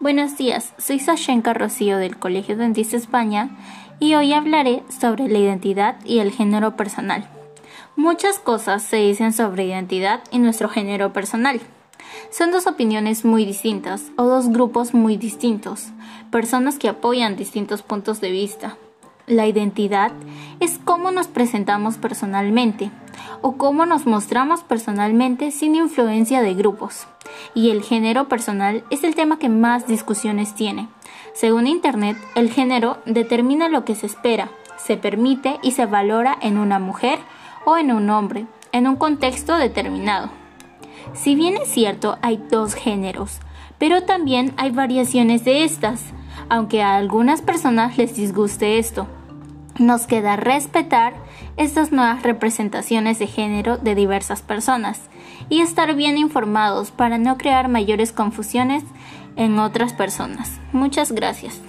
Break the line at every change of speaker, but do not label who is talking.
Buenos días, soy Sashenka Rocío del Colegio Dentista España y hoy hablaré sobre la identidad y el género personal. Muchas cosas se dicen sobre identidad y nuestro género personal. Son dos opiniones muy distintas o dos grupos muy distintos, personas que apoyan distintos puntos de vista. La identidad es cómo nos presentamos personalmente o cómo nos mostramos personalmente sin influencia de grupos. Y el género personal es el tema que más discusiones tiene. Según Internet, el género determina lo que se espera, se permite y se valora en una mujer o en un hombre, en un contexto determinado. Si bien es cierto, hay dos géneros, pero también hay variaciones de estas, aunque a algunas personas les disguste esto. Nos queda respetar estas nuevas representaciones de género de diversas personas y estar bien informados para no crear mayores confusiones en otras personas. Muchas gracias.